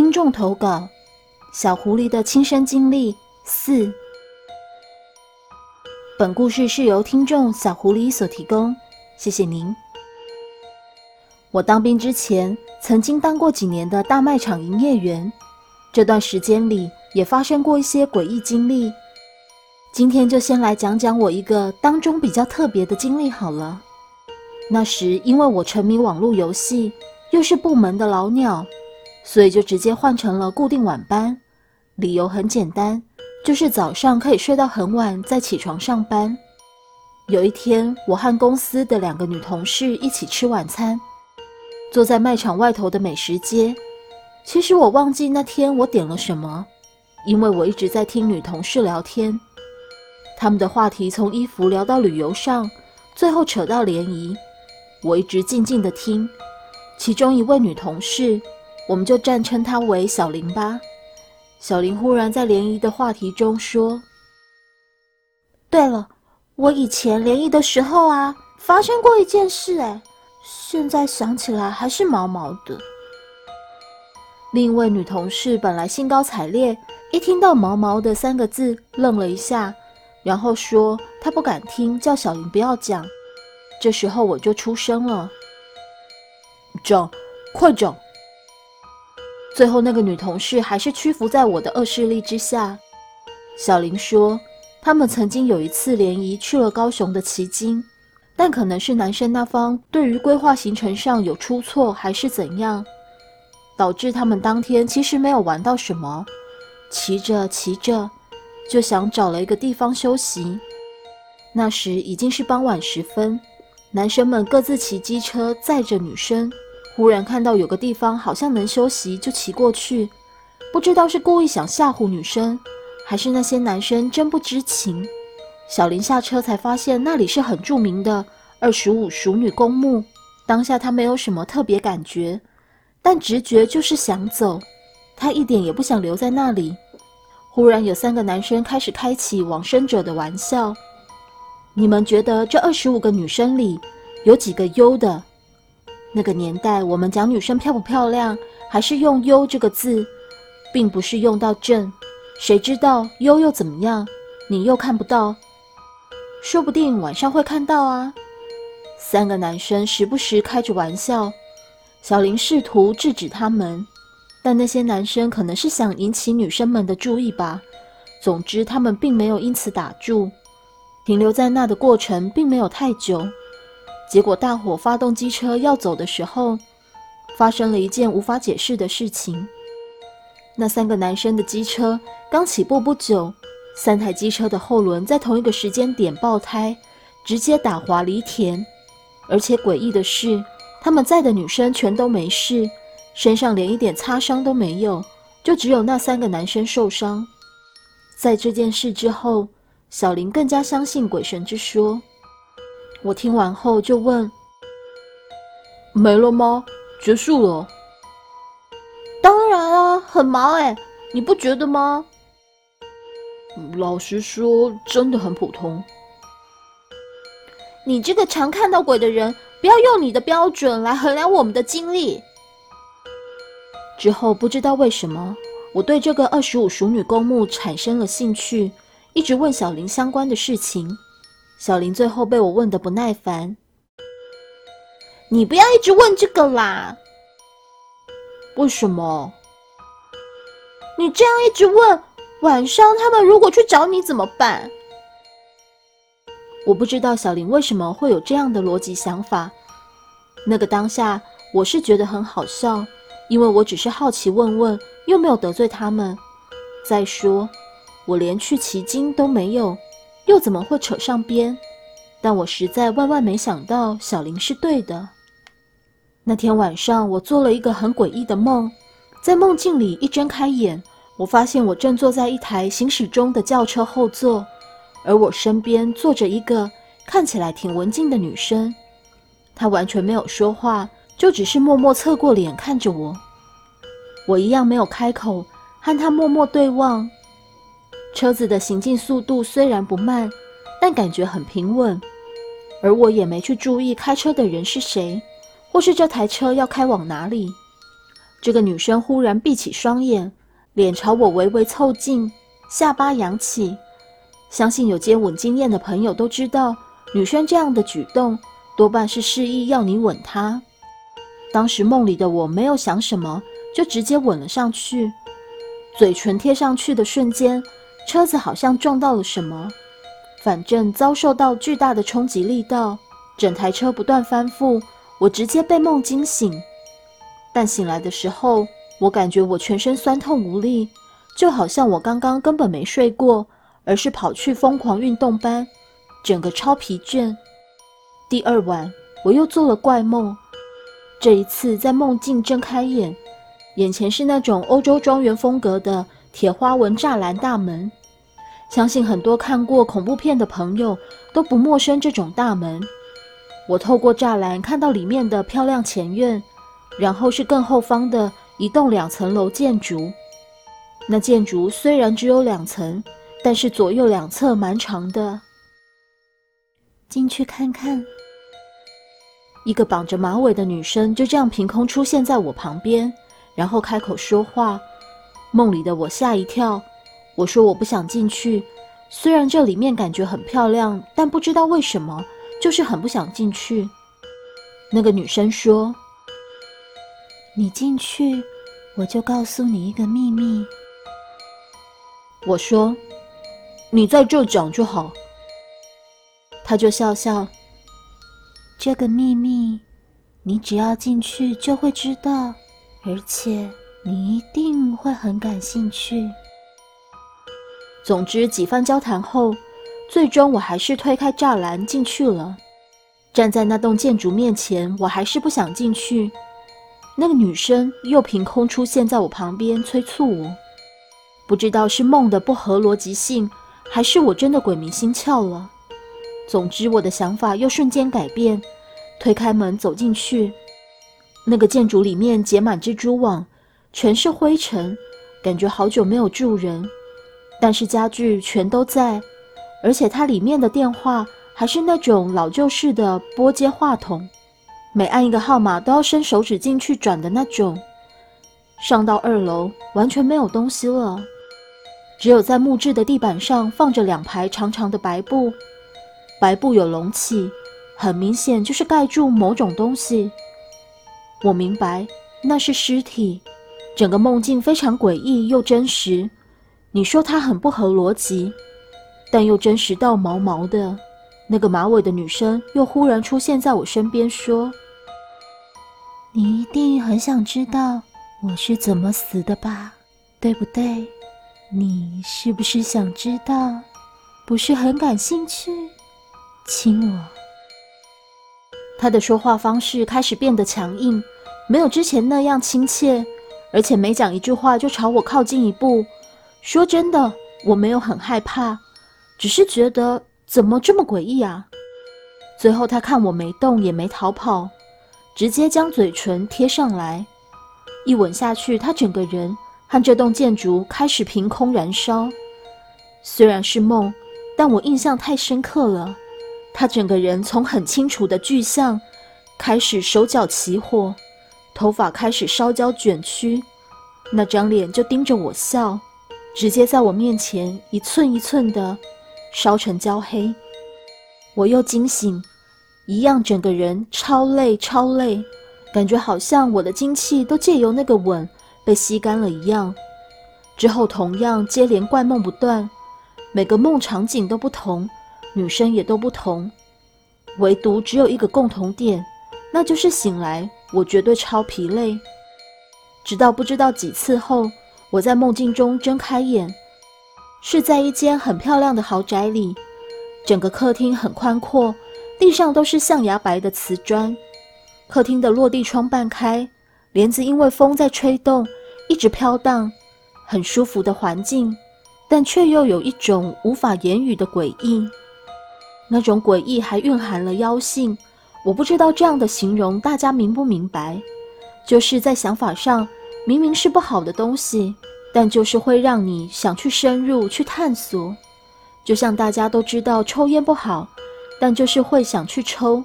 听众投稿：小狐狸的亲身经历四。本故事是由听众小狐狸所提供，谢谢您。我当兵之前，曾经当过几年的大卖场营业员，这段时间里也发生过一些诡异经历。今天就先来讲讲我一个当中比较特别的经历好了。那时因为我沉迷网络游戏，又是部门的老鸟，所以就直接换成了固定晚班。理由很简单，就是早上可以睡到很晚再起床上班。有一天，我和公司的两个女同事一起吃晚餐，坐在卖场外头的美食街。其实我忘记那天我点了什么，因为我一直在听女同事聊天。他们的话题从衣服聊到旅游上，最后扯到联谊。我一直静静的听，其中一位女同事，我们就暂称她为小林吧。小林忽然在联谊的话题中说：“对了，我以前联谊的时候啊，发生过一件事，哎，现在想起来还是毛毛的。”另一位女同事本来兴高采烈，一听到“毛毛的”三个字，愣了一下，然后说她不敢听，叫小林不要讲。这时候我就出声了：“讲，快讲！”最后那个女同事还是屈服在我的恶势力之下。小林说，他们曾经有一次联谊去了高雄的奇经，但可能是男生那方对于规划行程上有出错，还是怎样，导致他们当天其实没有玩到什么。骑着骑着，就想找了一个地方休息。那时已经是傍晚时分。男生们各自骑机车载着女生，忽然看到有个地方好像能休息，就骑过去。不知道是故意想吓唬女生，还是那些男生真不知情。小林下车才发现那里是很著名的二十五熟女公墓。当下他没有什么特别感觉，但直觉就是想走。他一点也不想留在那里。忽然有三个男生开始开起往生者的玩笑。你们觉得这二十五个女生里有几个优的？那个年代，我们讲女生漂不漂亮，还是用“优”这个字，并不是用到正。谁知道优又怎么样？你又看不到，说不定晚上会看到啊！三个男生时不时开着玩笑，小林试图制止他们，但那些男生可能是想引起女生们的注意吧。总之，他们并没有因此打住。停留在那的过程并没有太久，结果大伙发动机车要走的时候，发生了一件无法解释的事情。那三个男生的机车刚起步不久，三台机车的后轮在同一个时间点爆胎，直接打滑离田。而且诡异的是，他们在的女生全都没事，身上连一点擦伤都没有，就只有那三个男生受伤。在这件事之后。小林更加相信鬼神之说。我听完后就问：“没了吗？结束了？”当然啊，很忙哎，你不觉得吗？老实说，真的很普通。你这个常看到鬼的人，不要用你的标准来衡量我们的经历。之后不知道为什么，我对这个二十五熟女公墓产生了兴趣。一直问小林相关的事情，小林最后被我问的不耐烦。你不要一直问这个啦！为什么？你这样一直问，晚上他们如果去找你怎么办？我不知道小林为什么会有这样的逻辑想法。那个当下，我是觉得很好笑，因为我只是好奇问问，又没有得罪他们。再说。我连去奇经都没有，又怎么会扯上边？但我实在万万没想到，小林是对的。那天晚上，我做了一个很诡异的梦，在梦境里一睁开眼，我发现我正坐在一台行驶中的轿车后座，而我身边坐着一个看起来挺文静的女生，她完全没有说话，就只是默默侧过脸看着我。我一样没有开口，和她默默对望。车子的行进速度虽然不慢，但感觉很平稳，而我也没去注意开车的人是谁，或是这台车要开往哪里。这个女生忽然闭起双眼，脸朝我微微凑近，下巴扬起。相信有接吻经验的朋友都知道，女生这样的举动多半是示意要你吻她。当时梦里的我没有想什么，就直接吻了上去。嘴唇贴上去的瞬间，车子好像撞到了什么，反正遭受到巨大的冲击力道，整台车不断翻覆，我直接被梦惊醒。但醒来的时候，我感觉我全身酸痛无力，就好像我刚刚根本没睡过，而是跑去疯狂运动般，整个超疲倦。第二晚，我又做了怪梦，这一次在梦境睁开眼，眼前是那种欧洲庄园风格的铁花纹栅栏大门，相信很多看过恐怖片的朋友都不陌生这种大门。我透过栅栏看到里面的漂亮前院。然后是更后方的一栋两层楼建筑，那建筑虽然只有两层，但是左右两侧蛮长的。进去看看。一个绑着马尾的女生就这样凭空出现在我旁边，然后开口说话。梦里的我吓一跳，我说我不想进去，虽然这里面感觉很漂亮，但不知道为什么就是很不想进去。那个女生说。你进去，我就告诉你一个秘密。我说：“你在这讲就好。”他就笑笑。这个秘密，你只要进去就会知道，而且你一定会很感兴趣。总之，几番交谈后，最终我还是推开栅栏进去了。站在那栋建筑面前，我还是不想进去。那个女生又凭空出现在我旁边，催促我。不知道是梦的不合逻辑性，还是我真的鬼迷心窍了。总之，我的想法又瞬间改变，推开门走进去。那个建筑里面结满蜘蛛网，全是灰尘，感觉好久没有住人。但是家具全都在，而且它里面的电话还是那种老旧式的拨接话筒。每按一个号码都要伸手指进去转的那种。上到二楼，完全没有东西了，只有在木质的地板上放着两排长长的白布，白布有隆起，很明显就是盖住某种东西。我明白，那是尸体。整个梦境非常诡异又真实。你说它很不合逻辑，但又真实到毛毛的。那个马尾的女生又忽然出现在我身边，说：“你一定很想知道我是怎么死的吧？对不对？你是不是想知道？不是很感兴趣？亲我。”他的说话方式开始变得强硬，没有之前那样亲切，而且每讲一句话就朝我靠近一步。说真的，我没有很害怕，只是觉得。怎么这么诡异啊！最后他看我没动，也没逃跑，直接将嘴唇贴上来，一吻下去，他整个人和这栋建筑开始凭空燃烧。虽然是梦，但我印象太深刻了。他整个人从很清楚的具象，开始手脚起火，头发开始烧焦卷曲，那张脸就盯着我笑，直接在我面前一寸一寸的。烧成焦黑，我又惊醒，一样整个人超累超累，感觉好像我的精气都借由那个吻被吸干了一样。之后同样接连怪梦不断，每个梦场景都不同，女生也都不同，唯独只有一个共同点，那就是醒来我绝对超疲累。直到不知道几次后，我在梦境中睁开眼。是在一间很漂亮的豪宅里，整个客厅很宽阔，地上都是象牙白的瓷砖。客厅的落地窗半开，帘子因为风在吹动，一直飘荡，很舒服的环境，但却又有一种无法言语的诡异。那种诡异还蕴含了妖性，我不知道这样的形容大家明不明白？就是在想法上，明明是不好的东西。但就是会让你想去深入去探索，就像大家都知道抽烟不好，但就是会想去抽；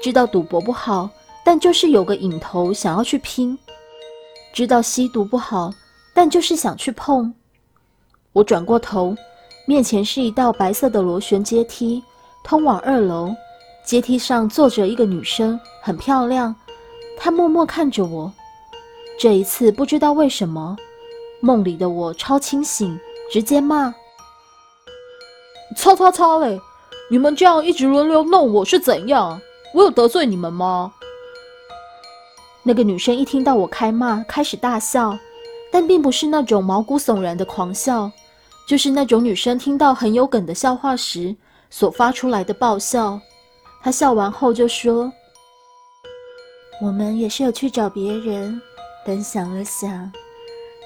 知道赌博不好，但就是有个瘾头想要去拼。知道吸毒不好，但就是想去碰。我转过头，面前是一道白色的螺旋阶梯，通往二楼。阶梯上坐着一个女生，很漂亮。她默默看着我。这一次不知道为什么，梦里的我超清醒，直接骂：“擦擦擦嘞！你们这样一直轮流弄我是怎样？我有得罪你们吗？”那个女生一听到我开骂，开始大笑，但并不是那种毛骨悚然的狂笑，就是那种女生听到很有梗的笑话时所发出来的爆笑。她笑完后就说：“我们也是有去找别人，但想了想，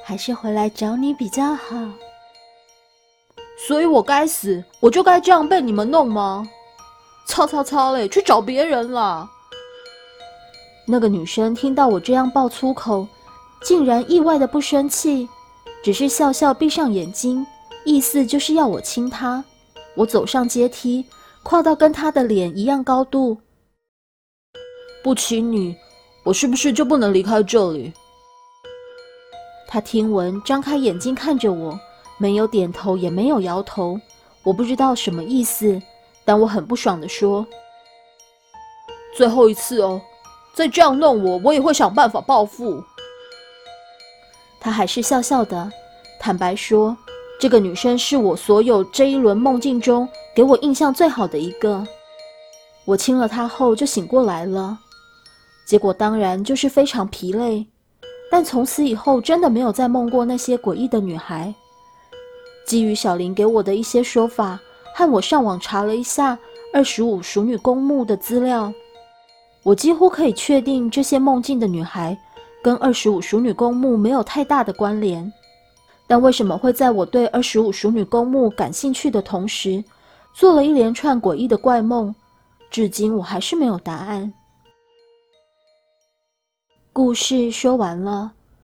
还是回来找你比较好。所以我该死，我就该这样被你们弄吗？操操操嘞，去找别人啦！”那个女生听到我这样爆粗口，竟然意外的不生气，只是笑笑闭上眼睛，意思就是要我亲她。我走上阶梯。跨到跟她的脸一样高度，不亲你，我是不是就不能离开这里？他听闻，张开眼睛看着我，没有点头，也没有摇头。我不知道什么意思，但我很不爽的说：“最后一次哦，再这样弄我，我也会想办法报复。”他还是笑笑的，坦白说：“这个女生是我所有这一轮梦境中。”给我印象最好的一个，我亲了她后就醒过来了，结果当然就是非常疲累，但从此以后真的没有再梦过那些诡异的女孩。基于小林给我的一些说法，和我上网查了一下二十五熟女公墓的资料，我几乎可以确定这些梦境的女孩跟二十五熟女公墓没有太大的关联。但为什么会在我对二十五熟女公墓感兴趣的同时？做了一连串诡异的怪梦，至今我还是没有答案。故事说完了，